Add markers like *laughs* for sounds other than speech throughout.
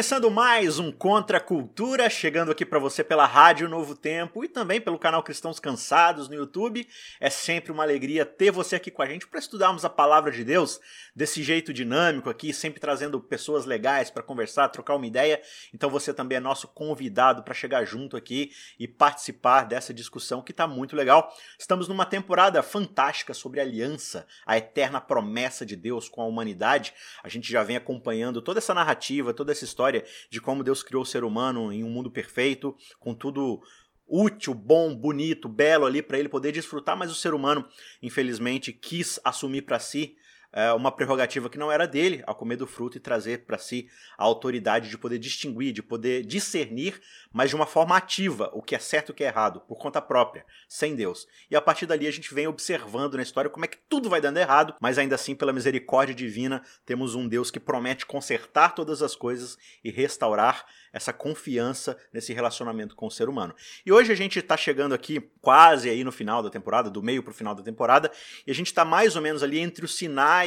Começando mais um Contra a Cultura, chegando aqui para você pela Rádio Novo Tempo e também pelo canal Cristãos Cansados no YouTube. É sempre uma alegria ter você aqui com a gente para estudarmos a palavra de Deus desse jeito dinâmico aqui, sempre trazendo pessoas legais para conversar, trocar uma ideia. Então você também é nosso convidado para chegar junto aqui e participar dessa discussão que está muito legal. Estamos numa temporada fantástica sobre a aliança, a eterna promessa de Deus com a humanidade. A gente já vem acompanhando toda essa narrativa, toda essa história de como Deus criou o ser humano em um mundo perfeito, com tudo útil, bom, bonito, belo ali para ele poder desfrutar, mas o ser humano, infelizmente, quis assumir para si é, uma prerrogativa que não era dele, ao comer do fruto e trazer para si a autoridade de poder distinguir, de poder discernir, mas de uma forma ativa, o que é certo e o que é errado, por conta própria, sem Deus. E a partir dali a gente vem observando na história como é que tudo vai dando errado, mas ainda assim, pela misericórdia divina, temos um Deus que promete consertar todas as coisas e restaurar essa confiança nesse relacionamento com o ser humano. E hoje a gente está chegando aqui quase aí no final da temporada, do meio para o final da temporada, e a gente está mais ou menos ali entre o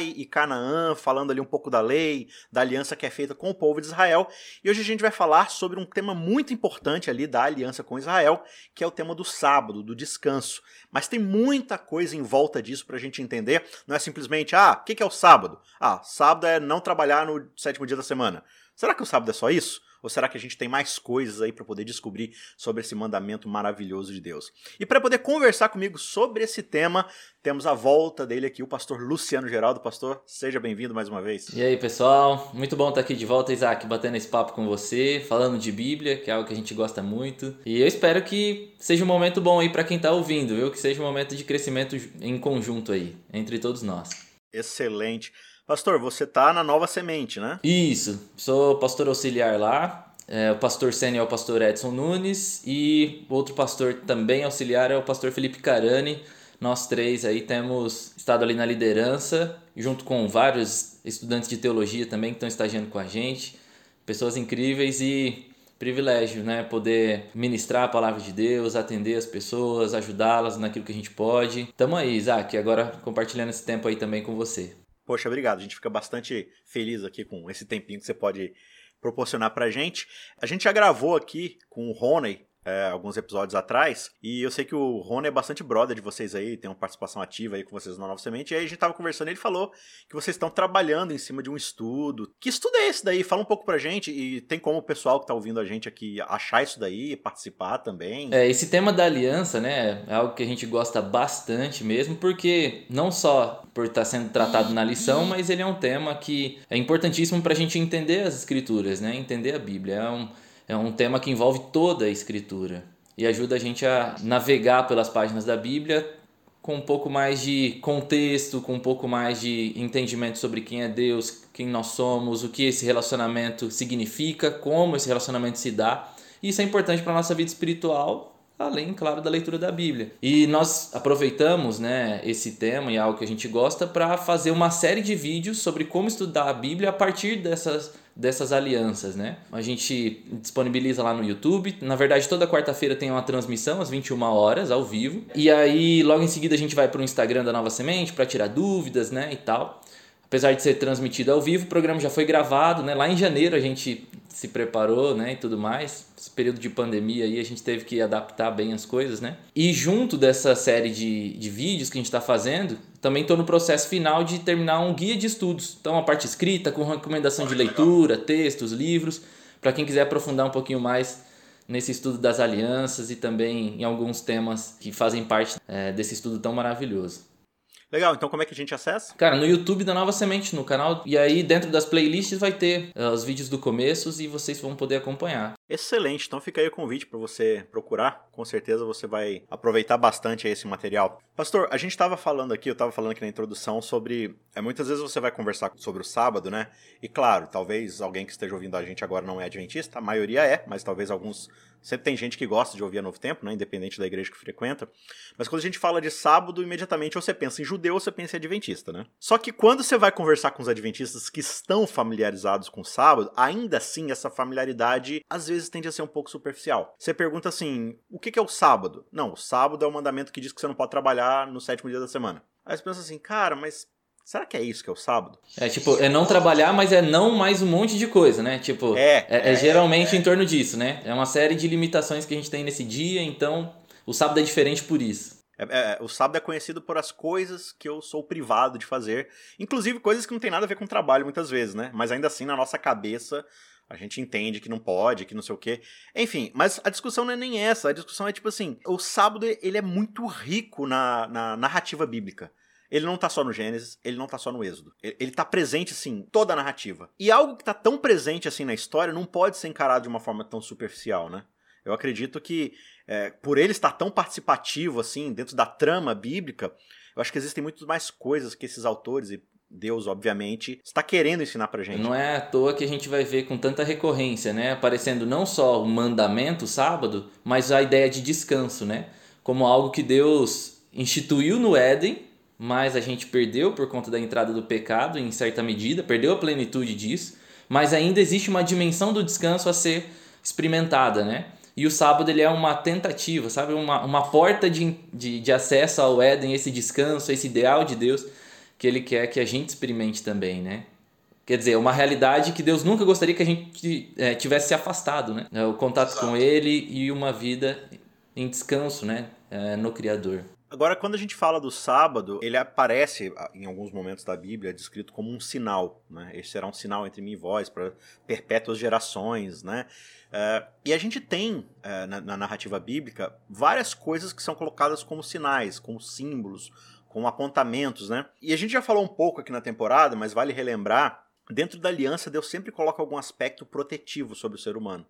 E Canaã, falando ali um pouco da lei, da aliança que é feita com o povo de Israel. E hoje a gente vai falar sobre um tema muito importante ali da aliança com Israel, que é o tema do sábado, do descanso. Mas tem muita coisa em volta disso para a gente entender. Não é simplesmente, ah, o que é o sábado? Ah, sábado é não trabalhar no sétimo dia da semana. Será que o sábado é só isso? Ou será que a gente tem mais coisas aí para poder descobrir sobre esse mandamento maravilhoso de Deus? E para poder conversar comigo sobre esse tema, temos a volta dele aqui, o pastor Luciano Geraldo. Pastor, seja bem-vindo mais uma vez. E aí, pessoal? Muito bom estar aqui de volta, Isaac, batendo esse papo com você, falando de Bíblia, que é algo que a gente gosta muito. E eu espero que seja um momento bom aí para quem está ouvindo, viu? Que seja um momento de crescimento em conjunto aí, entre todos nós. Excelente. Pastor, você tá na Nova Semente, né? Isso, sou pastor auxiliar lá. É, o pastor sênior é o pastor Edson Nunes e outro pastor também auxiliar é o pastor Felipe Carani. Nós três aí temos estado ali na liderança, junto com vários estudantes de teologia também que estão estagiando com a gente. Pessoas incríveis e privilégio, né? Poder ministrar a palavra de Deus, atender as pessoas, ajudá-las naquilo que a gente pode. Tamo aí, Isaac, agora compartilhando esse tempo aí também com você. Poxa, obrigado. A gente fica bastante feliz aqui com esse tempinho que você pode proporcionar pra gente. A gente já gravou aqui com o Rony é, alguns episódios atrás. E eu sei que o Rony é bastante brother de vocês aí, tem uma participação ativa aí com vocês na Nova Semente. E aí a gente tava conversando e ele falou que vocês estão trabalhando em cima de um estudo. Que estudo é esse daí? Fala um pouco pra gente. E tem como o pessoal que tá ouvindo a gente aqui achar isso daí e participar também. É, esse tema da aliança, né, é algo que a gente gosta bastante mesmo, porque não só por estar tá sendo tratado na lição, mas ele é um tema que é importantíssimo pra gente entender as escrituras, né? Entender a Bíblia. É um é um tema que envolve toda a escritura e ajuda a gente a navegar pelas páginas da Bíblia com um pouco mais de contexto, com um pouco mais de entendimento sobre quem é Deus, quem nós somos, o que esse relacionamento significa, como esse relacionamento se dá. Isso é importante para a nossa vida espiritual, além, claro, da leitura da Bíblia. E nós aproveitamos né, esse tema e algo que a gente gosta para fazer uma série de vídeos sobre como estudar a Bíblia a partir dessas dessas alianças, né? A gente disponibiliza lá no YouTube. Na verdade, toda quarta-feira tem uma transmissão às 21 horas ao vivo. E aí, logo em seguida a gente vai para o Instagram da Nova Semente para tirar dúvidas, né, e tal. Apesar de ser transmitido ao vivo, o programa já foi gravado, né? Lá em janeiro a gente se preparou, né, e tudo mais. Esse período de pandemia aí a gente teve que adaptar bem as coisas, né? E junto dessa série de, de vídeos que a gente está fazendo, também estou no processo final de terminar um guia de estudos. Então, a parte escrita, com recomendação de leitura, textos, livros, para quem quiser aprofundar um pouquinho mais nesse estudo das alianças e também em alguns temas que fazem parte é, desse estudo tão maravilhoso. Legal, então como é que a gente acessa? Cara, no YouTube da Nova Semente, no canal. E aí dentro das playlists vai ter uh, os vídeos do começo e vocês vão poder acompanhar. Excelente, então fica aí o convite para você procurar. Com certeza você vai aproveitar bastante esse material. Pastor, a gente estava falando aqui, eu estava falando aqui na introdução sobre. É, muitas vezes você vai conversar sobre o sábado, né? E claro, talvez alguém que esteja ouvindo a gente agora não é adventista, a maioria é, mas talvez alguns Sempre tem gente que gosta de ouvir a Novo Tempo, né? Independente da igreja que frequenta. Mas quando a gente fala de sábado, imediatamente você pensa em judeu ou você pensa em adventista, né? Só que quando você vai conversar com os adventistas que estão familiarizados com o sábado, ainda assim essa familiaridade às vezes tende a ser um pouco superficial. Você pergunta assim: o que é o sábado? Não, o sábado é o mandamento que diz que você não pode trabalhar no sétimo dia da semana. Aí você pensa assim, cara, mas Será que é isso que é o sábado? É tipo, é não trabalhar, mas é não mais um monte de coisa, né? Tipo, é, é, é, é geralmente é. em torno disso, né? É uma série de limitações que a gente tem nesse dia, então o sábado é diferente por isso. É, é, o sábado é conhecido por as coisas que eu sou privado de fazer, inclusive coisas que não tem nada a ver com trabalho muitas vezes, né? Mas ainda assim, na nossa cabeça, a gente entende que não pode, que não sei o quê. Enfim, mas a discussão não é nem essa. A discussão é tipo assim: o sábado ele é muito rico na, na narrativa bíblica. Ele não tá só no Gênesis, ele não tá só no Êxodo. Ele, ele tá presente, assim, toda a narrativa. E algo que tá tão presente, assim, na história não pode ser encarado de uma forma tão superficial, né? Eu acredito que, é, por ele estar tão participativo, assim, dentro da trama bíblica, eu acho que existem muito mais coisas que esses autores, e Deus, obviamente, está querendo ensinar pra gente. Não é à toa que a gente vai ver com tanta recorrência, né? Aparecendo não só o mandamento, o sábado, mas a ideia de descanso, né? Como algo que Deus instituiu no Éden mas a gente perdeu por conta da entrada do pecado em certa medida, perdeu a plenitude disso, mas ainda existe uma dimensão do descanso a ser experimentada, né? E o sábado ele é uma tentativa, sabe? Uma, uma porta de, de, de acesso ao Éden, esse descanso, esse ideal de Deus que ele quer que a gente experimente também, né? Quer dizer, uma realidade que Deus nunca gostaria que a gente é, tivesse se afastado, né? O contato Exato. com Ele e uma vida em descanso, né? É, no Criador. Agora, quando a gente fala do sábado, ele aparece em alguns momentos da Bíblia descrito como um sinal. Né? Esse será um sinal entre mim e vós para perpétuas gerações. Né? Uh, e a gente tem uh, na, na, narrativa bíblica várias coisas que são colocadas como sinais, como símbolos, como apontamentos. Né? E a gente já falou um pouco aqui na temporada, mas vale relembrar: dentro da aliança, Deus sempre coloca algum aspecto protetivo sobre o ser humano.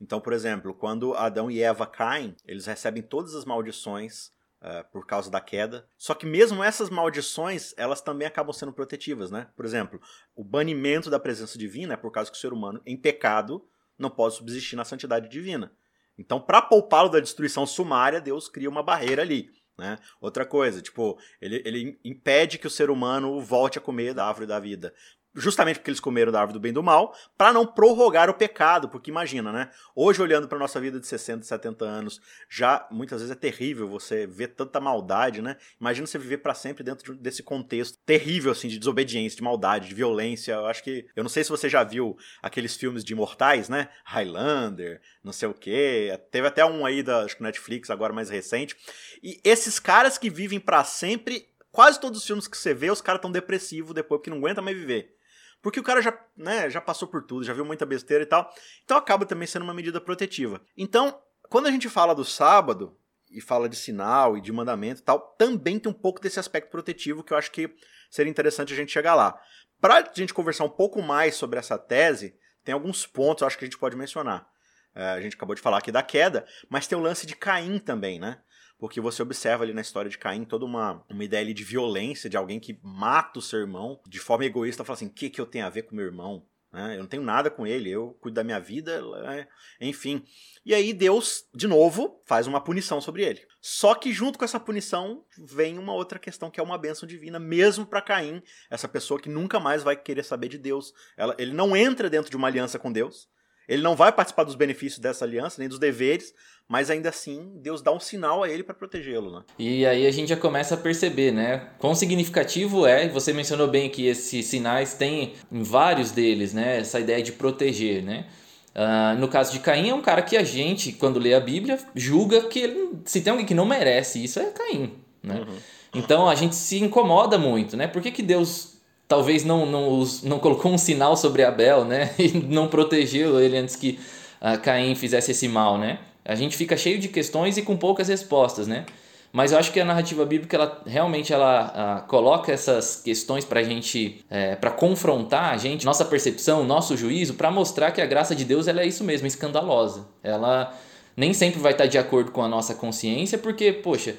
Então, por exemplo, quando Adão e Eva caem, eles recebem todas as maldições Uh, por causa da queda. Só que mesmo essas maldições, elas também acabam sendo protetivas, né? Por exemplo, o banimento da presença divina é por causa que o ser humano, em pecado, não pode subsistir na santidade divina. Então, para poupá-lo da destruição sumária, Deus cria uma barreira ali. Né? Outra coisa, tipo, ele, ele impede que o ser humano volte a comer da árvore da vida justamente porque eles comeram da árvore do bem e do mal, para não prorrogar o pecado, porque imagina, né? Hoje olhando para nossa vida de 60, 70 anos, já muitas vezes é terrível você ver tanta maldade, né? Imagina você viver para sempre dentro desse contexto terrível assim de desobediência, de maldade, de violência. Eu acho que eu não sei se você já viu aqueles filmes de imortais, né? Highlander, não sei o quê. Teve até um aí da acho que Netflix agora mais recente. E esses caras que vivem para sempre Quase todos os filmes que você vê, os caras tão depressivos depois porque não aguenta mais viver. Porque o cara já, né, já passou por tudo, já viu muita besteira e tal. Então acaba também sendo uma medida protetiva. Então, quando a gente fala do sábado e fala de sinal e de mandamento e tal, também tem um pouco desse aspecto protetivo que eu acho que seria interessante a gente chegar lá. Para a gente conversar um pouco mais sobre essa tese, tem alguns pontos eu acho que a gente pode mencionar. É, a gente acabou de falar aqui da queda, mas tem o lance de Caim também, né? Porque você observa ali na história de Caim toda uma, uma ideia ali de violência, de alguém que mata o seu irmão de forma egoísta, fala assim: o que, que eu tenho a ver com meu irmão? Né? Eu não tenho nada com ele, eu cuido da minha vida, né? enfim. E aí Deus, de novo, faz uma punição sobre ele. Só que junto com essa punição vem uma outra questão que é uma bênção divina, mesmo para Caim, essa pessoa que nunca mais vai querer saber de Deus. Ela, ele não entra dentro de uma aliança com Deus. Ele não vai participar dos benefícios dessa aliança, nem dos deveres, mas ainda assim Deus dá um sinal a ele para protegê-lo, né? E aí a gente já começa a perceber, né? Quão significativo é, você mencionou bem que esses sinais têm em vários deles, né? Essa ideia de proteger, né? Uh, no caso de Caim, é um cara que a gente, quando lê a Bíblia, julga que ele, se tem alguém que não merece, isso é Caim, né? Uhum. Então a gente se incomoda muito, né? Por que, que Deus talvez não, não, não colocou um sinal sobre Abel, né? *laughs* E não protegeu ele antes que uh, Caim fizesse esse mal, né? A gente fica cheio de questões e com poucas respostas, né? Mas eu acho que a narrativa bíblica, ela realmente ela, uh, coloca essas questões para gente, é, para confrontar a gente, nossa percepção, nosso juízo, para mostrar que a graça de Deus ela é isso mesmo, escandalosa. Ela nem sempre vai estar de acordo com a nossa consciência, porque, poxa,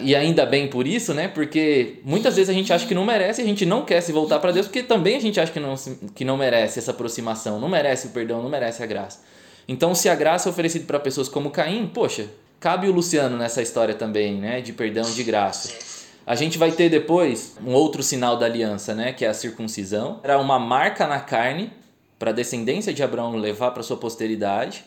e ainda bem por isso, né? Porque muitas vezes a gente acha que não merece, a gente não quer se voltar para Deus, porque também a gente acha que não, que não merece essa aproximação, não merece o perdão, não merece a graça. Então, se a graça é oferecida para pessoas como Caim, poxa, cabe o Luciano nessa história também, né, de perdão de graça. A gente vai ter depois um outro sinal da aliança, né, que é a circuncisão. Era uma marca na carne para a descendência de Abraão levar para sua posteridade,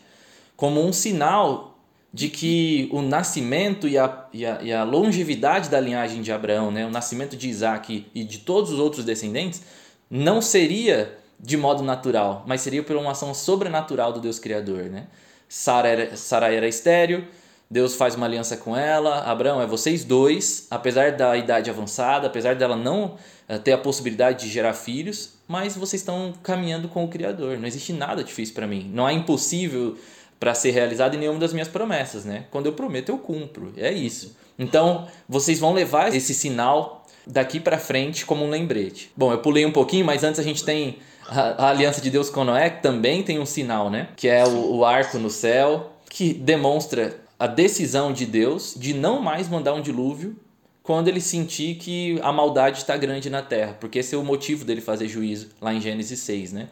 como um sinal de que o nascimento e a, e a, e a longevidade da linhagem de Abraão, né, o nascimento de Isaac e de todos os outros descendentes, não seria de modo natural, mas seria por uma ação sobrenatural do Deus Criador. Né? Sara era, Sara era estéreo, Deus faz uma aliança com ela, Abraão é vocês dois, apesar da idade avançada, apesar dela não eh, ter a possibilidade de gerar filhos, mas vocês estão caminhando com o Criador. Não existe nada difícil para mim. Não há impossível para ser realizado em nenhuma das minhas promessas, né? Quando eu prometo, eu cumpro. É isso. Então, vocês vão levar esse sinal daqui para frente como um lembrete. Bom, eu pulei um pouquinho, mas antes a gente tem a, a aliança de Deus com Noé, que também tem um sinal, né? Que é o, o arco no céu, que demonstra a decisão de Deus de não mais mandar um dilúvio quando ele sentir que a maldade está grande na terra, porque esse é o motivo dele fazer juízo lá em Gênesis 6, né?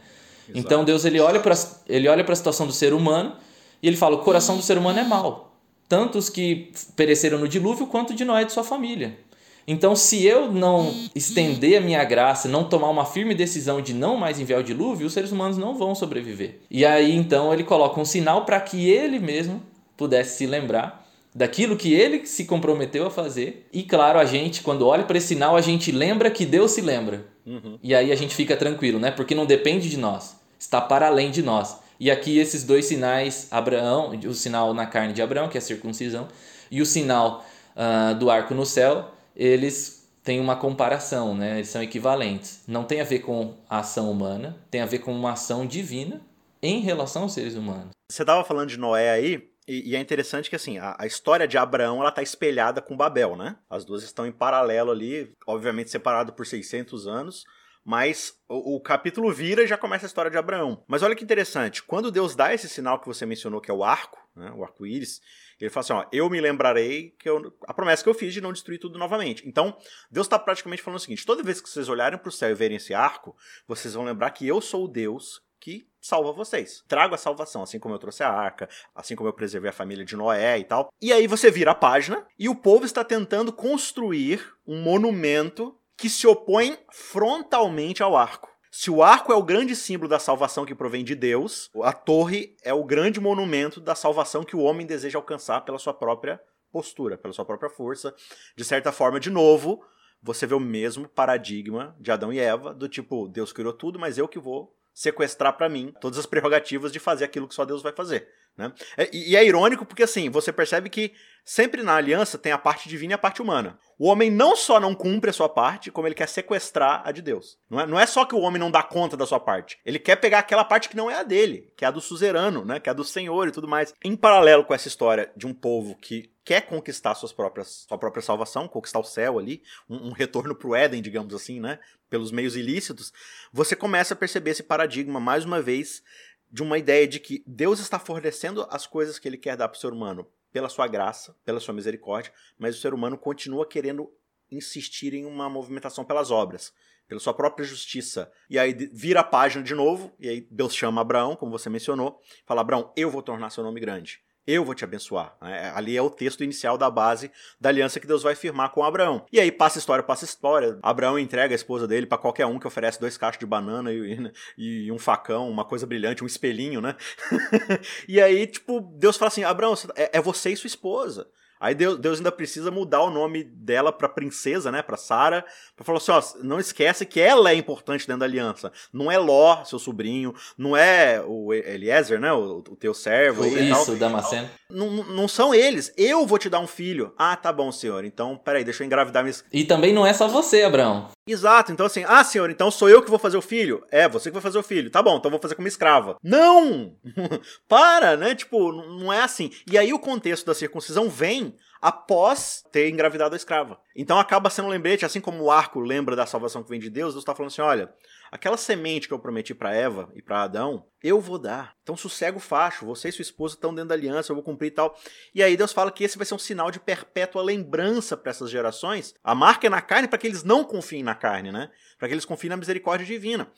Exato. Então Deus ele olha para ele olha para a situação do ser humano e ele fala: o coração do ser humano é mau. Tanto os que pereceram no dilúvio, quanto de Noé e de sua família. Então, se eu não estender a minha graça, não tomar uma firme decisão de não mais enviar o dilúvio, os seres humanos não vão sobreviver. E aí, então, ele coloca um sinal para que ele mesmo pudesse se lembrar daquilo que ele se comprometeu a fazer. E claro, a gente, quando olha para esse sinal, a gente lembra que Deus se lembra. Uhum. E aí a gente fica tranquilo, né? Porque não depende de nós, está para além de nós. E aqui esses dois sinais, Abraão, o sinal na carne de Abraão, que é a circuncisão, e o sinal uh, do arco no céu, eles têm uma comparação, né? eles são equivalentes. Não tem a ver com a ação humana, tem a ver com uma ação divina em relação aos seres humanos. Você estava falando de Noé aí, e, é interessante que assim, a, a, história de Abraão ela tá espelhada com Babel, né? As duas estão em paralelo ali, obviamente separado por 600 anos, mas o, o, capítulo vira e já começa a história de Abraão. Mas olha que interessante, quando Deus dá esse sinal que você mencionou, que é o arco, né, o arco-íris, ele fala assim: ó, eu me lembrarei que eu, a promessa que eu fiz de não destruir tudo novamente. Então, Deus está praticamente falando o seguinte: toda vez que vocês olharem para o céu e verem esse arco, vocês vão lembrar que eu sou o Deus que salva vocês. Trago a salvação, assim como eu trouxe a arca, assim como eu preservei a família de Noé e tal. E aí você vira a página e o povo está tentando construir um monumento que se opõe frontalmente ao arco. Se o arco é o grande símbolo da salvação que provém de Deus, a torre é o grande monumento da salvação que o homem deseja alcançar pela sua própria postura, pela sua própria força. De certa forma, de novo, você vê o mesmo paradigma de Adão e Eva, do tipo, Deus criou tudo, mas eu que vou sequestrar para mim todas as prerrogativas de fazer aquilo que só Deus vai fazer. Né? É, e, e é irônico porque assim, você percebe que sempre na aliança tem a parte divina e a parte humana. O homem não só não cumpre a sua parte, como ele quer sequestrar a de Deus. Não é, não é só que o homem não dá conta da sua parte. Ele quer pegar aquela parte que não é a dele, que é a do suzerano, né? que é a do Senhor e tudo mais. Em paralelo com essa história de um povo que quer conquistar suas próprias, sua própria salvação, conquistar o céu ali, um, um retorno para o Éden, digamos assim, né? pelos meios ilícitos, você começa a perceber esse paradigma, mais uma vez, de uma ideia de que Deus está fornecendo as coisas que ele quer dar para o ser humano pela sua graça, pela sua misericórdia, mas o ser humano continua querendo insistir em uma movimentação pelas obras, pela sua própria justiça. E aí vira a página de novo, e aí Deus chama Abraão, como você mencionou, fala: Abraão, eu vou tornar seu nome grande eu vou te abençoar. É, ali é o texto inicial da base da aliança que Deus vai firmar com Abraão. E aí passa história, passa história. Abraão entrega a esposa dele para qualquer um que oferece dois cachos de banana e, e, um facão, uma coisa brilhante, um espelhinho, né? *laughs* e aí, tipo, Deus fala assim: Abraão, é, é você e sua esposa. Aí Deus, Deus ainda precisa mudar o nome dela para princesa, né, para Sara, para falar assim, ó, não esquece que ela é importante dentro da aliança. Não é Ló, seu sobrinho, não é o Eliezer, né, o, o teu servo Isso, o Damasceno. Não, não são eles. Eu vou te dar um filho. Ah, tá bom, senhor. Então, peraí, deixa eu engravidar minha... E também não é só você, Abraão. Exato. Então assim, ah, senhor, então sou eu que vou fazer o filho? É, você que vai fazer o filho. Tá bom, então vou fazer como escrava. Não! *laughs* Para, né? Tipo, não é assim. E aí o contexto da circuncisão vem após ter engravidado a escrava. Então acaba sendo um lembrete, assim como o arco lembra da salvação que vem de Deus, Deus está falando assim: olha, aquela semente que eu prometi para Eva e para Adão, eu vou dar. Então sossega o facho, você e sua esposa estão dentro da aliança, eu vou cumprir e tal. E aí Deus fala que esse vai ser um sinal de perpétua lembrança para essas gerações. A marca é na carne para que eles não confiem na carne, né? Para que eles confiem na misericórdia divina.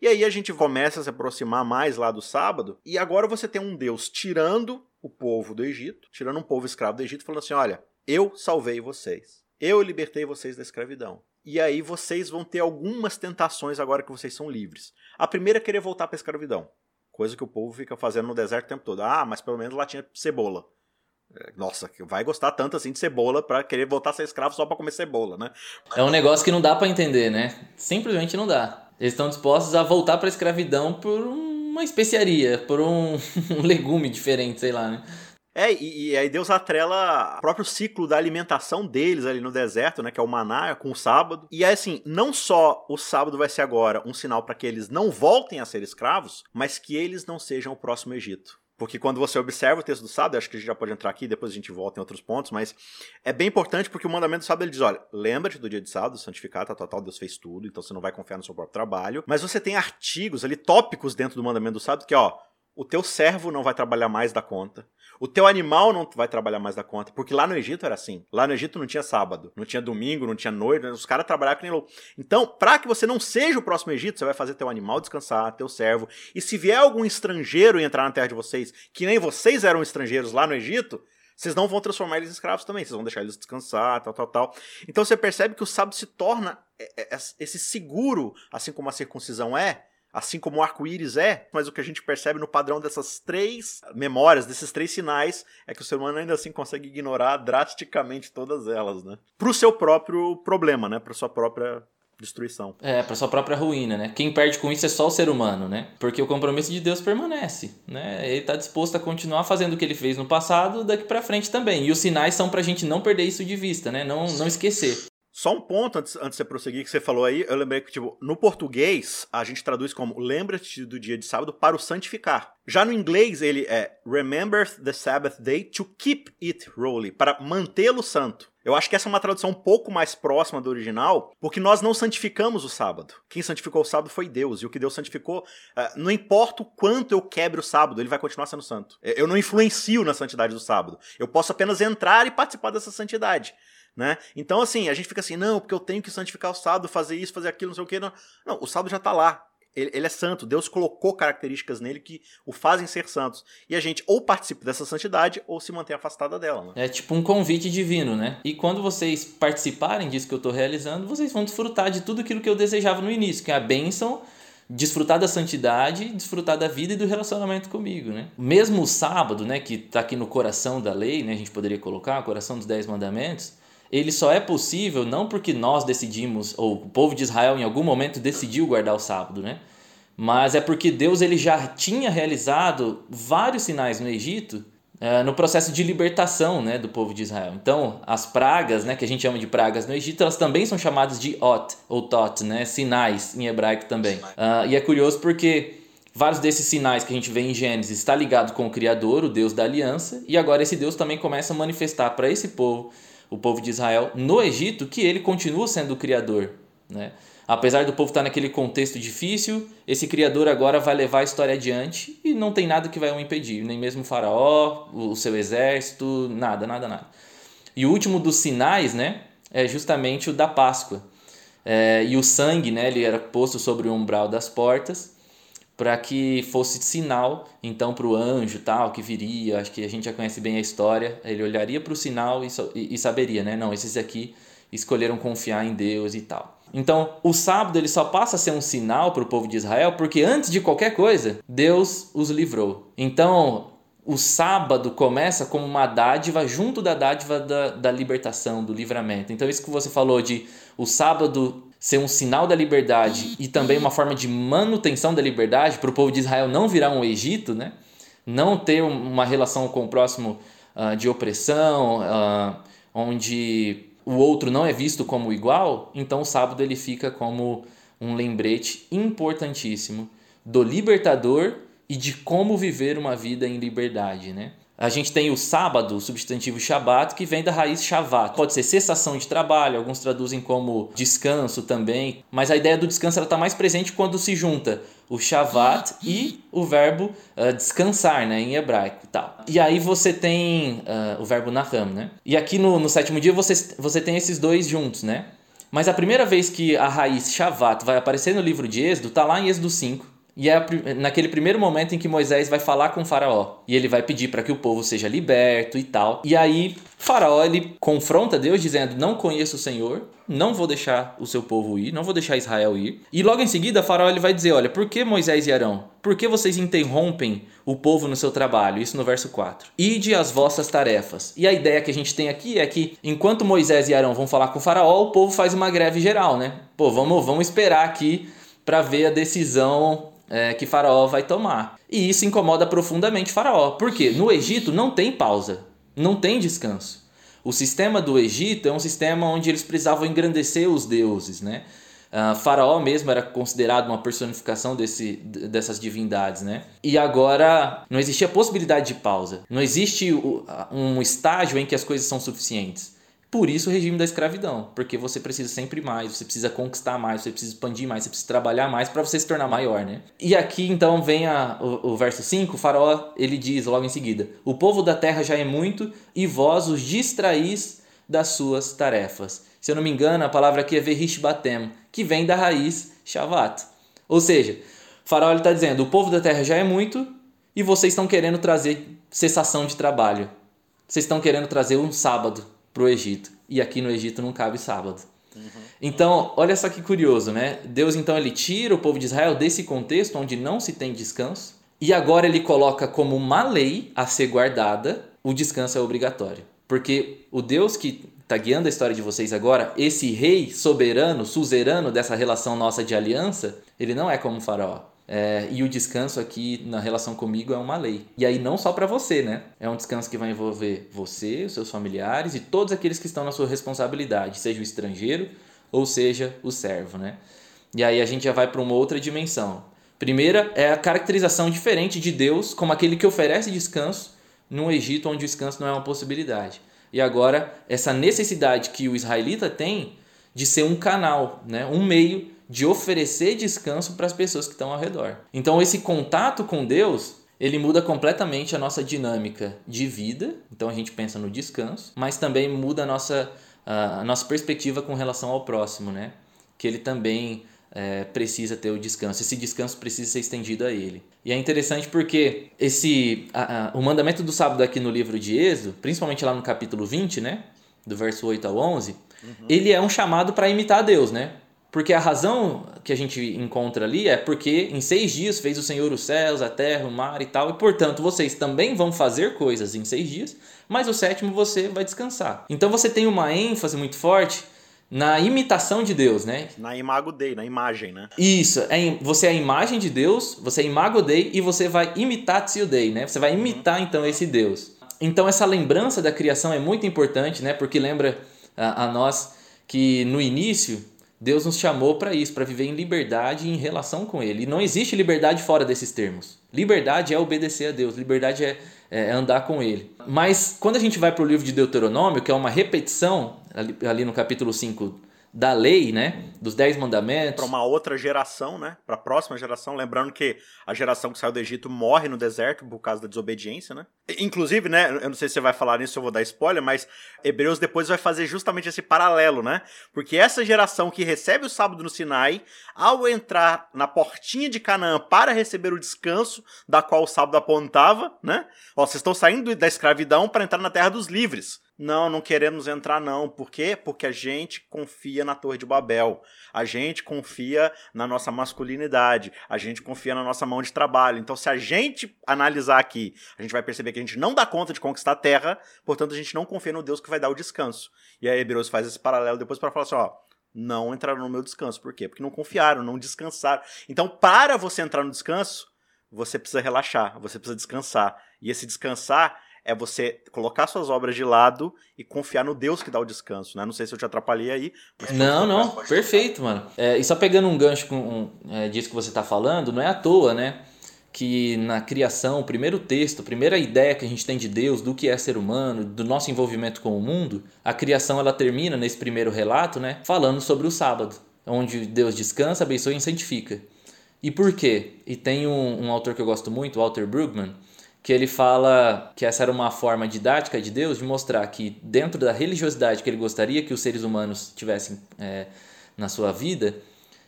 E aí a gente começa a se aproximar mais lá do sábado, e agora você tem um Deus tirando o povo do Egito, tirando um povo escravo do Egito, falando assim: olha, eu salvei vocês, eu libertei vocês da escravidão. E aí vocês vão ter algumas tentações agora que vocês são livres. A primeira é querer voltar para a escravidão. Coisa que o povo fica fazendo no deserto o tempo todo. Ah, mas pelo menos lá tinha cebola. É, nossa, vai gostar tanto assim de cebola para querer voltar a ser escravo só para comer cebola, né? É um negócio que não dá para entender, né? Simplesmente não dá. Eles estão dispostos a voltar para a escravidão por uma especiaria, por um, *laughs* um legume diferente, sei lá, né? É, e, e, aí Deus atrela o próprio ciclo da alimentação deles ali no deserto, né? Que é o maná com o sábado. E aí, assim, não só o sábado vai ser agora um sinal para que eles não voltem a ser escravos, mas que eles não sejam o próximo Egito. Porque quando você observa o texto do sábado, acho que a gente já pode entrar aqui, depois a gente volta em outros pontos, mas é bem importante porque o mandamento do sábado ele diz: olha, lembra-te do dia de sábado, santificar, tal, tal, tal, Deus fez tudo, então você não vai confiar no seu próprio trabalho. Mas você tem artigos ali, tópicos dentro do mandamento do sábado, que, ó, o teu servo não vai trabalhar mais da conta. O teu animal não vai trabalhar mais da conta. Porque lá no Egito era assim. Lá no Egito não tinha sábado, não tinha domingo, não tinha noite. Os caras trabalhavam que nem louco. Então, para que você não seja o próximo Egito, você vai fazer teu animal descansar, teu servo. E se vier algum estrangeiro entrar na terra de vocês, que nem vocês eram estrangeiros lá no Egito, vocês não vão transformar eles em escravos também, vocês vão deixar eles descansar, tal, tal, tal. Então você percebe que o sábado se torna é, é, esse seguro, assim como a circuncisão é, assim como o arco-íris é, mas o que a gente percebe no padrão dessas três memórias, desses três sinais, é que o ser humano ainda assim consegue ignorar drasticamente todas elas, né? Pro seu próprio problema, né? Pra sua própria destruição. É, para sua própria ruína, né? Quem perde com isso é só o ser humano, né? Porque o compromisso de Deus permanece, né? Ele está disposto a continuar fazendo o que ele fez no passado daqui para frente também. E os sinais são para a gente não perder isso de vista, né? Não, não esquecer. Só um ponto antes, antes de você prosseguir que você falou aí, eu lembrei que, tipo, no português, a gente traduz como lembra-te do dia de sábado para o santificar. Já no inglês, ele é remember the Sabbath day to keep it holy, para mantê-lo santo. Eu acho que essa é uma tradução um pouco mais próxima do original, porque nós não santificamos o sábado. Quem santificou o sábado foi Deus, e o que Deus santificou, uh, não importa o quanto eu quebre o sábado, ele vai continuar sendo santo. Eu não influencio na santidade do sábado. Eu posso apenas entrar e participar dessa santidade né? Então, assim, a gente fica assim, não, porque eu tenho que santificar o sábado, fazer isso, fazer aquilo, não sei o que. Não, não o sábado já está lá. Ele, ele, é santo. Deus colocou características nele que o fazem ser santos. E a gente ou participa dessa santidade ou se mantém afastada dela. Né? É tipo um convite divino, né? E quando vocês participarem disso que eu estou realizando, vocês vão desfrutar de tudo aquilo que eu desejava no início, que é a bênção desfrutar da santidade, desfrutar da vida e do relacionamento comigo, né? Mesmo o sábado, né, que está aqui no coração da lei, né, a gente poderia colocar, o coração dos dez mandamentos, ele só é possível não porque nós decidimos, ou o povo de Israel em algum momento decidiu guardar o sábado, né? Mas é porque Deus ele já tinha realizado vários sinais no Egito é, no processo de libertação né, do povo de Israel. Então, as pragas, né, que a gente chama de pragas no Egito, elas também são chamadas de Ot, ou Tot, né, sinais em hebraico também. Uh, e é curioso porque vários desses sinais que a gente vê em Gênesis está ligado com o Criador, o Deus da aliança, e agora esse Deus também começa a manifestar para esse povo o povo de Israel no Egito, que ele continua sendo o criador. Né? Apesar do povo estar naquele contexto difícil, esse criador agora vai levar a história adiante e não tem nada que vai o impedir, nem mesmo o faraó, o seu exército, nada, nada, nada. E o último dos sinais, né, é justamente o da Páscoa. É, e o sangue, né, ele era posto sobre o umbral das portas para que fosse sinal então para o anjo tal que viria acho que a gente já conhece bem a história ele olharia para o sinal e, e, saberia né não esses aqui escolheram confiar em Deus e tal então o sábado ele só passa a ser um sinal para o povo de Israel porque antes de qualquer coisa Deus os livrou então o sábado começa como uma dádiva junto da dádiva da, da libertação, do livramento. Então, isso que você falou de o sábado ser um sinal da liberdade e também uma forma de manutenção da liberdade para o povo de Israel não virar um Egito, né? não ter uma relação com o próximo uh, de opressão, uh, onde o outro não é visto como igual, então o sábado ele fica como um lembrete importantíssimo do libertador e de como viver uma vida em liberdade, né? A gente tem o sábado, o substantivo Shabat, que vem da raiz Shavat. Pode ser cessação de trabalho, alguns traduzem como descanso também, mas a ideia do descanso está mais presente quando se junta o Shavat e o verbo uh, descansar, né, em hebraico e tal. E aí você tem uh, o verbo Naham, né? E aqui no, no sétimo dia você, você tem esses dois juntos, né? Mas a primeira vez que a raiz Shavat vai aparecer no livro de Êxodo está lá em Êxodo 5. E é naquele primeiro momento em que Moisés vai falar com faraó. E ele vai pedir para que o povo seja liberto e tal. E aí, faraó ele confronta Deus dizendo: "Não conheço o Senhor, não vou deixar o seu povo ir, não vou deixar Israel ir". E logo em seguida, faraó ele vai dizer: "Olha, por que Moisés e Arão? Por que vocês interrompem o povo no seu trabalho?" Isso no verso 4. "Ide as vossas tarefas". E a ideia que a gente tem aqui é que enquanto Moisés e Arão vão falar com faraó, o povo faz uma greve geral, né? Pô, vamos, vamos esperar aqui para ver a decisão é, que Faraó vai tomar. E isso incomoda profundamente Faraó. Porque no Egito não tem pausa, não tem descanso. O sistema do Egito é um sistema onde eles precisavam engrandecer os deuses, né? Uh, faraó mesmo era considerado uma personificação desse, dessas divindades, né? E agora não existia possibilidade de pausa. Não existe um estágio em que as coisas são suficientes. Por isso o regime da escravidão, porque você precisa sempre mais, você precisa conquistar mais, você precisa expandir mais, você precisa trabalhar mais para você se tornar maior, né? E aqui então vem a, o, o verso 5, o faraó ele diz logo em seguida: O povo da terra já é muito e vós os distraís das suas tarefas. Se eu não me engano, a palavra aqui é verish batem, que vem da raiz shavat. Ou seja, faraó está dizendo: o povo da terra já é muito e vocês estão querendo trazer cessação de trabalho. Vocês estão querendo trazer um sábado para o Egito. E aqui no Egito não cabe sábado. Uhum. Então, olha só que curioso, né? Deus então ele tira o povo de Israel desse contexto onde não se tem descanso e agora ele coloca como uma lei a ser guardada, o descanso é obrigatório. Porque o Deus que está guiando a história de vocês agora, esse rei soberano, suzerano dessa relação nossa de aliança, ele não é como o faraó. É, e o descanso aqui na relação comigo é uma lei. E aí não só para você, né? É um descanso que vai envolver você, os seus familiares e todos aqueles que estão na sua responsabilidade, seja o estrangeiro ou seja o servo, né? E aí a gente já vai para uma outra dimensão. Primeira é a caracterização diferente de Deus como aquele que oferece descanso no Egito onde o descanso não é uma possibilidade. E agora essa necessidade que o israelita tem de ser um canal, né? um meio de oferecer descanso para as pessoas que estão ao redor. Então esse contato com Deus, ele muda completamente a nossa dinâmica de vida. Então a gente pensa no descanso, mas também muda a nossa, a nossa perspectiva com relação ao próximo, né? Que ele também é, precisa ter o descanso. Esse descanso precisa ser estendido a ele. E é interessante porque esse a, a, o mandamento do sábado aqui no livro de Êxodo, principalmente lá no capítulo 20, né? Do verso 8 ao 11, uhum. ele é um chamado para imitar Deus, né? Porque a razão que a gente encontra ali é porque em seis dias fez o Senhor os céus, a terra, o mar e tal, e portanto vocês também vão fazer coisas em seis dias, mas o sétimo você vai descansar. Então você tem uma ênfase muito forte na imitação de Deus, né? Na imago Dei, na imagem, né? Isso, é, você é a imagem de Deus, você é imago Dei e você vai imitar Tio Dei, né? Você vai uhum. imitar uhum. então esse Deus. Então essa lembrança da criação é muito importante, né? Porque lembra a, a nós que no início Deus nos chamou para isso, para viver em liberdade em relação com Ele. E não existe liberdade fora desses termos. Liberdade é obedecer a Deus, liberdade é, é andar com Ele. Mas quando a gente vai para o livro de Deuteronômio, que é uma repetição, ali, ali no capítulo 5 da lei, né? Dos dez mandamentos. Para uma outra geração, né? Para a próxima geração. Lembrando que a geração que saiu do Egito morre no deserto por causa da desobediência, né? Inclusive, né? Eu não sei se você vai falar nisso, eu vou dar spoiler, mas Hebreus depois vai fazer justamente esse paralelo, né? Porque essa geração que recebe o sábado no Sinai, ao entrar na portinha de Canaã para receber o descanso da qual o sábado apontava, né? Ó, vocês estão saindo da escravidão para entrar na terra dos livres. Não, não queremos entrar não. Por quê? Porque a gente confia na Torre de Babel. A gente confia na nossa masculinidade. A gente confia na nossa mão de trabalho. Então, se a gente analisar aqui, a gente vai perceber que a gente não dá conta de conquistar a terra, portanto, a gente não confia no Deus que vai dar o descanso. E aí Hebreus faz esse paralelo depois para falar assim, ó, não entraram no meu descanso. Por quê? Porque não confiaram, não descansaram. Então, para você entrar no descanso, você precisa relaxar, você precisa descansar. E esse descansar é você colocar suas obras de lado e confiar no Deus que dá o descanso, né? Não sei se eu te atrapalhei aí. não, não, perfeito, mano. É, e só pegando um gancho com um, é, disso que você está falando, não é à toa, né? Que na criação, o primeiro texto, a primeira ideia que a gente tem de Deus, do que é ser humano, do nosso envolvimento com o mundo, a criação ela termina nesse primeiro relato, né? Falando sobre o sábado, onde Deus descansa, abençoa e santifica. E por quê? E tem um, um autor que eu gosto muito, Walter Brueggemann, que ele fala que essa era uma forma didática de Deus de mostrar que dentro da religiosidade que ele gostaria que os seres humanos tivessem é, na sua vida,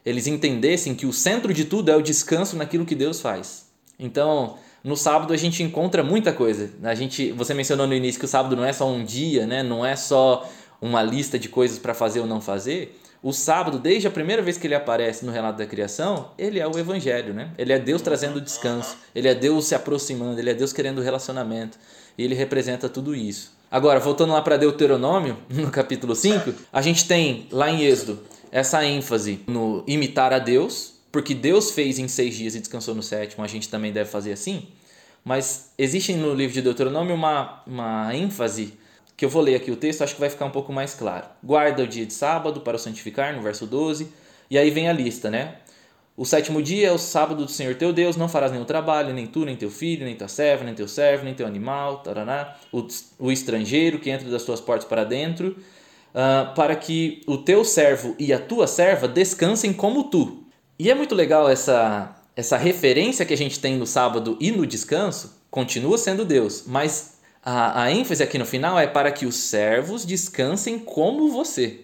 eles entendessem que o centro de tudo é o descanso naquilo que Deus faz. Então, no sábado a gente encontra muita coisa. A gente, você mencionou no início que o sábado não é só um dia, né? Não é só uma lista de coisas para fazer ou não fazer. O sábado, desde a primeira vez que ele aparece no relato da criação, ele é o evangelho, né? Ele é Deus trazendo descanso, ele é Deus se aproximando, ele é Deus querendo relacionamento, e ele representa tudo isso. Agora, voltando lá para Deuteronômio, *laughs* no capítulo 5, a gente tem lá em Êxodo essa ênfase no imitar a Deus, porque Deus fez em seis dias e descansou no sétimo, a gente também deve fazer assim. Mas existe no livro de Deuteronômio uma, uma ênfase que eu vou ler aqui o texto, acho que vai ficar um pouco mais claro. Guarda o dia de sábado para o santificar, no verso 12. E aí vem a lista, né? O sétimo dia é o sábado do Senhor teu Deus, não farás nenhum trabalho, nem tu, nem teu filho, nem tua serva, nem teu servo, nem teu animal, taraná, o, o estrangeiro que entra das tuas portas para dentro, uh, para que o teu servo e a tua serva descansem como tu. E é muito legal essa, essa referência que a gente tem no sábado e no descanso, continua sendo Deus, mas a, a ênfase aqui no final é para que os servos descansem como você.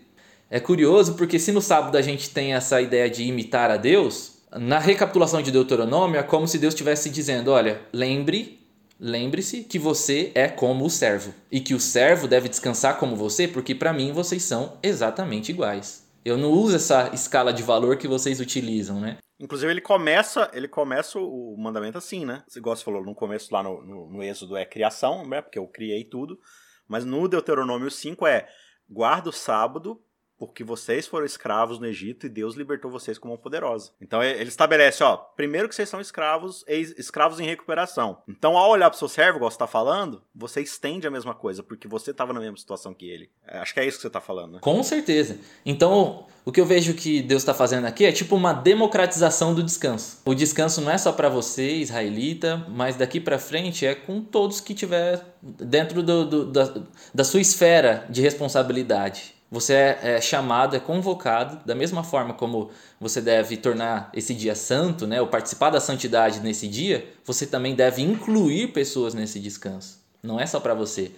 É curioso porque se no sábado a gente tem essa ideia de imitar a Deus, na recapitulação de Deuteronômio é como se Deus estivesse dizendo, olha, lembre, lembre-se que você é como o servo e que o servo deve descansar como você, porque para mim vocês são exatamente iguais. Eu não uso essa escala de valor que vocês utilizam, né? Inclusive, ele começa ele começa o mandamento assim, né? Igual você falou, no começo lá no, no, no Êxodo é criação, né? Porque eu criei tudo. Mas no Deuteronômio 5 é guarda o sábado porque vocês foram escravos no Egito e Deus libertou vocês como poderosa. Então ele estabelece, ó, primeiro que vocês são escravos, escravos em recuperação. Então ao olhar para o seu servo, igual você está falando, você estende a mesma coisa, porque você estava na mesma situação que ele. É, acho que é isso que você está falando, né? Com certeza. Então o que eu vejo que Deus está fazendo aqui é tipo uma democratização do descanso. O descanso não é só para você, israelita, mas daqui para frente é com todos que tiver dentro do, do, da, da sua esfera de responsabilidade. Você é, é, chamado, é convocado, da mesma forma como você deve tornar esse dia santo, né, ou participar da santidade nesse dia, você também deve incluir pessoas nesse descanso. Não é só para você.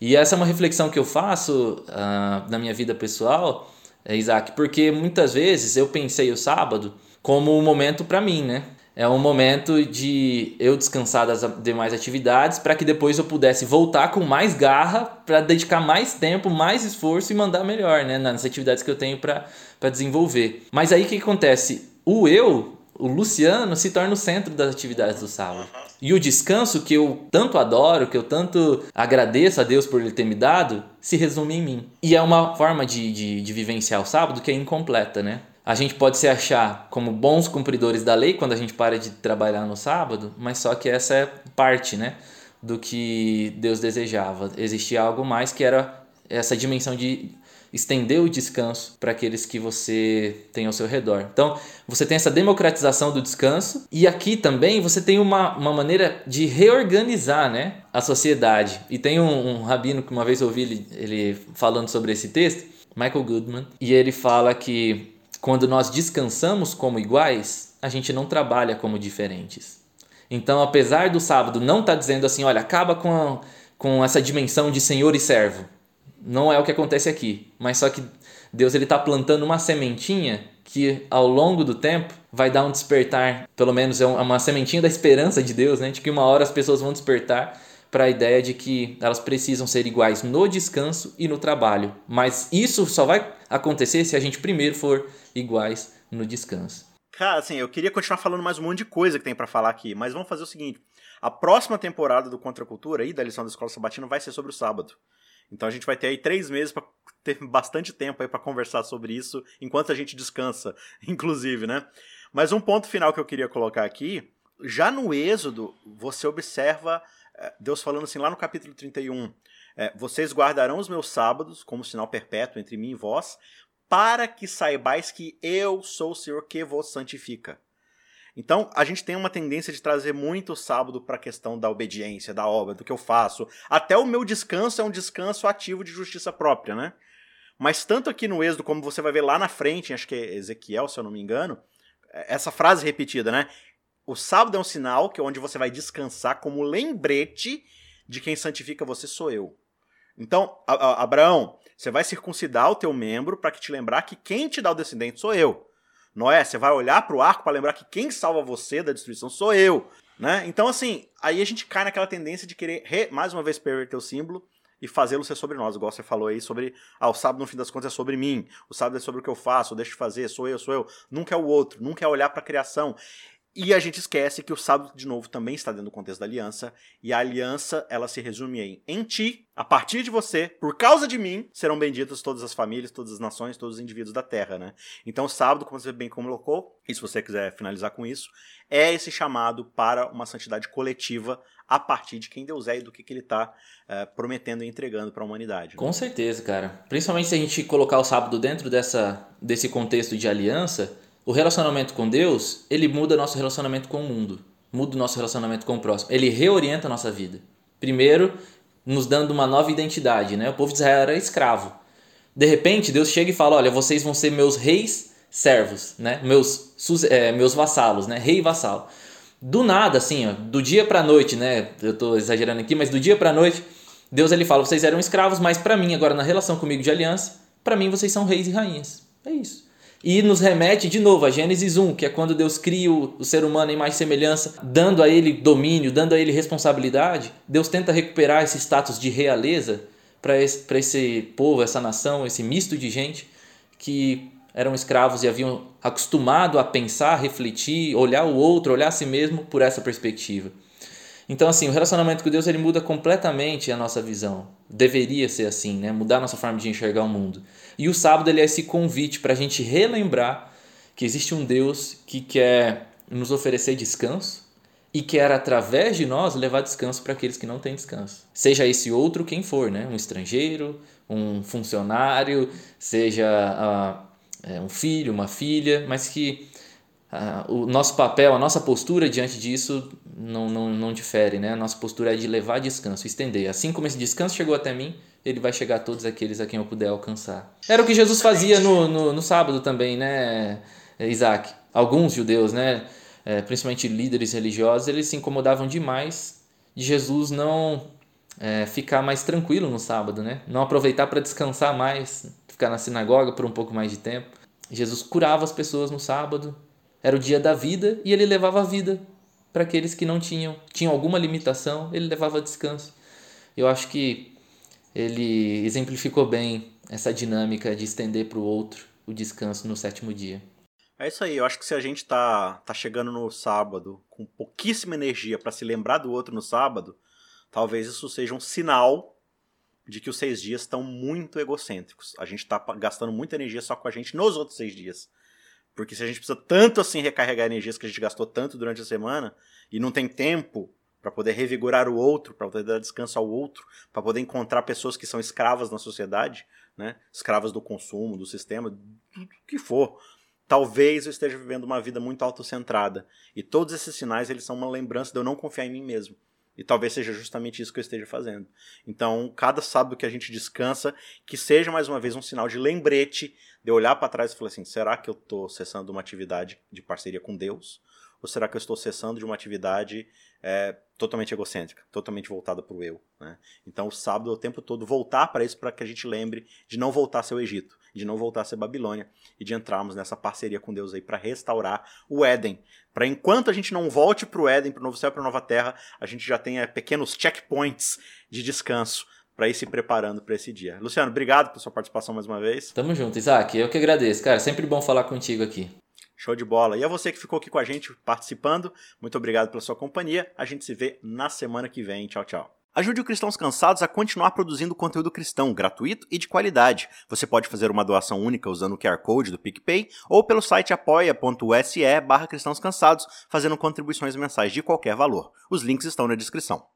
E essa é uma reflexão que eu faço uh, na minha vida pessoal, Isaac, porque muitas vezes eu pensei o sábado como um momento para mim, né? É um momento de eu descansar das demais atividades para que depois eu pudesse voltar com mais garra para dedicar mais tempo, mais esforço e mandar melhor né, nas atividades que eu tenho para desenvolver. Mas aí o que acontece? O eu, o Luciano, se torna o centro das atividades do sábado. E o descanso que eu tanto adoro, que eu tanto agradeço a Deus por ele ter me dado, se resume em mim. E é uma forma de, de, de vivenciar o sábado que é incompleta, né? A gente pode se achar como bons cumpridores da lei quando a gente para de trabalhar no sábado, mas só que essa é parte, né, do que Deus desejava. Existia algo mais que era essa dimensão de estender o descanso para aqueles que você tem ao seu redor. Então, você tem essa democratização do descanso e aqui também você tem uma, uma maneira de reorganizar né, a sociedade. E tem um, um rabino que uma vez ouvi ele, ele falando sobre esse texto, Michael Goodman, e ele fala que quando nós descansamos como iguais, a gente não trabalha como diferentes. Então, apesar do sábado não estar tá dizendo assim, olha, acaba com, a, com essa dimensão de senhor e servo. Não é o que acontece aqui. Mas só que Deus ele está plantando uma sementinha que ao longo do tempo vai dar um despertar, pelo menos é uma sementinha da esperança de Deus, né? De que uma hora as pessoas vão despertar para a ideia de que elas precisam ser iguais no descanso e no trabalho. Mas isso só vai acontecer se a gente primeiro for iguais no descanso. Cara, assim, eu queria continuar falando mais um monte de coisa que tem para falar aqui, mas vamos fazer o seguinte: a próxima temporada do Contra Cultura aí, da lição da Escola Sabatina, vai ser sobre o sábado. Então a gente vai ter aí três meses para *laughs* ter bastante tempo aí para conversar sobre isso, enquanto a gente descansa, *laughs* inclusive, né? Mas um ponto final que eu queria colocar aqui, já no Êxodo, você observa Deus falando assim lá no capítulo 31, é, vocês guardarão os meus sábados como sinal perpétuo entre mim e vós, para que saibais que eu sou o Senhor que vos santifica. Então, a gente tem uma tendência de trazer muito sábado para a questão da obediência, da obra, do que eu faço. Até o meu descanso é um descanso ativo de justiça própria, né? Mas tanto aqui no Êxodo, como você vai ver lá na frente, acho que é Ezequiel, se eu não me engano, essa frase repetida, né? O sábado é um sinal que é onde você vai descansar como lembrete de quem santifica você sou eu. Então, a, a, Abraão, você vai circuncidar o teu membro para que te lembrar que quem te dá o descendente sou eu. Noé, você vai olhar para o arco para lembrar que quem salva você da destruição sou eu. Né? Então, assim, aí a gente cai naquela tendência de querer, re, mais uma vez, perverter o símbolo e fazê-lo ser sobre nós. Igual você falou aí sobre, ah, o sábado no fim das contas é sobre mim, o sábado é sobre o que eu faço, eu deixo de fazer, sou eu, sou eu. Nunca é o outro, nunca é olhar para a criação. E a gente esquece que o sábado, de novo, também está dentro do contexto da aliança. E a aliança, ela se resume em: em ti, a partir de você, por causa de mim, serão benditas todas as famílias, todas as nações, todos os indivíduos da terra, né? Então, sábado, como você bem colocou, e se você quiser finalizar com isso, é esse chamado para uma santidade coletiva a partir de quem Deus é e do que, que ele está é, prometendo e entregando para a humanidade. Né? Com certeza, cara. Principalmente se a gente colocar o sábado dentro dessa, desse contexto de aliança o relacionamento com Deus, ele muda nosso relacionamento com o mundo, muda o nosso relacionamento com o próximo. Ele reorienta a nossa vida. Primeiro, nos dando uma nova identidade, né? O povo de Israel era escravo. De repente, Deus chega e fala: "Olha, vocês vão ser meus reis servos, né? Meus é, meus vassalos, né? Rei e vassalo." Do nada, assim, ó, do dia para noite, né? Eu estou exagerando aqui, mas do dia para noite, Deus ele fala: "Vocês eram escravos, mas para mim agora na relação comigo de aliança, para mim vocês são reis e rainhas." É isso. E nos remete de novo a Gênesis 1, que é quando Deus cria o, ser humano em mais semelhança, dando a ele domínio, dando a ele responsabilidade. Deus tenta recuperar esse status de realeza para esse, esse povo, essa nação, esse misto de gente que eram escravos e haviam acostumado a pensar, refletir, olhar o outro, olhar a si mesmo por essa perspectiva. Então, assim, o relacionamento com Deus ele muda completamente a nossa visão. Deveria ser assim, né? Mudar a nossa forma de enxergar o mundo. E o sábado ele é esse convite para a gente relembrar que existe um Deus que quer nos oferecer descanso e quer, através de nós, levar descanso para aqueles que não têm descanso. Seja esse outro quem for, né? Um estrangeiro, um funcionário, seja uh, um filho, uma filha, mas que Uh, o nosso papel, a nossa postura diante disso não, não, não difere, né? A nossa postura é de levar descanso, estender. Assim como esse descanso chegou até mim, ele vai chegar a todos aqueles a quem eu puder alcançar. Era o que Jesus fazia no, no, no sábado também, né, Isaac? Alguns judeus, né, é, principalmente líderes religiosos, eles se incomodavam demais de Jesus não é, ficar mais tranquilo no sábado, né? Não aproveitar para descansar mais, ficar na sinagoga por um pouco mais de tempo. Jesus curava as pessoas no sábado, era o dia da vida e ele levava a vida para aqueles que não tinham, tinham alguma limitação, ele levava descanso. Eu acho que ele exemplificou bem essa dinâmica de estender para o outro o descanso no sétimo dia. É isso aí, eu acho que se a gente tá, tá chegando no sábado com pouquíssima energia para se lembrar do outro no sábado, talvez isso seja um sinal de que os seis dias estão muito egocêntricos. A gente está gastando muita energia só com a gente nos outros seis dias. Porque se a gente precisa tanto assim recarregar energias que a gente gastou tanto durante a semana e não tem tempo para poder revigorar o outro, para poder dar descanso ao outro, para poder encontrar pessoas que são escravas na sociedade, né? Escravas do consumo, do sistema, do que for. Talvez eu esteja vivendo uma vida muito autocentrada. E todos esses sinais, eles são uma lembrança de eu não confiar em mim mesmo. E talvez seja justamente isso que eu esteja fazendo. Então, cada sábado que a gente descansa, que seja mais uma vez um sinal de lembrete de olhar para trás e falar assim: será que eu estou cessando uma atividade de parceria com Deus? Ou será que eu estou cessando de uma atividade é, totalmente egocêntrica, totalmente voltada para o eu? Né? Então, o sábado é o tempo todo voltar para isso, para que a gente lembre de não voltar a ser o Egito, de não voltar a ser Babilônia e de entrarmos nessa parceria com Deus aí para restaurar o Éden. Para enquanto a gente não volte para o Éden, para o novo céu, para a nova terra, a gente já tenha pequenos checkpoints de descanso para ir se preparando para esse dia. Luciano, obrigado pela sua participação mais uma vez. Tamo junto, Isaac. Eu que agradeço, cara. Sempre bom falar contigo aqui. Show de bola. E a você que ficou aqui com a gente participando, muito obrigado pela sua companhia. A gente se vê na semana que vem. Tchau, tchau. Ajude o Cristãos Cansados a continuar produzindo conteúdo cristão gratuito e de qualidade. Você pode fazer uma doação única usando o QR Code do PicPay ou pelo site apoia.se barra cansados, fazendo contribuições mensais de qualquer valor. Os links estão na descrição.